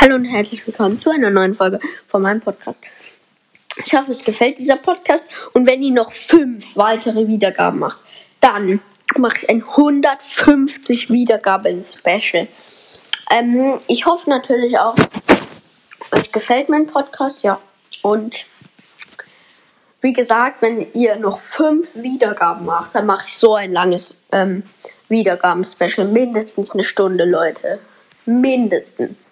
Hallo und herzlich willkommen zu einer neuen Folge von meinem Podcast. Ich hoffe, es gefällt dieser Podcast und wenn ihr noch fünf weitere Wiedergaben macht, dann mache ich ein 150 Wiedergaben Special. Ähm, ich hoffe natürlich auch, euch gefällt mein Podcast, ja. Und wie gesagt, wenn ihr noch fünf Wiedergaben macht, dann mache ich so ein langes ähm, Wiedergaben-Special. Mindestens eine Stunde, Leute. Mindestens.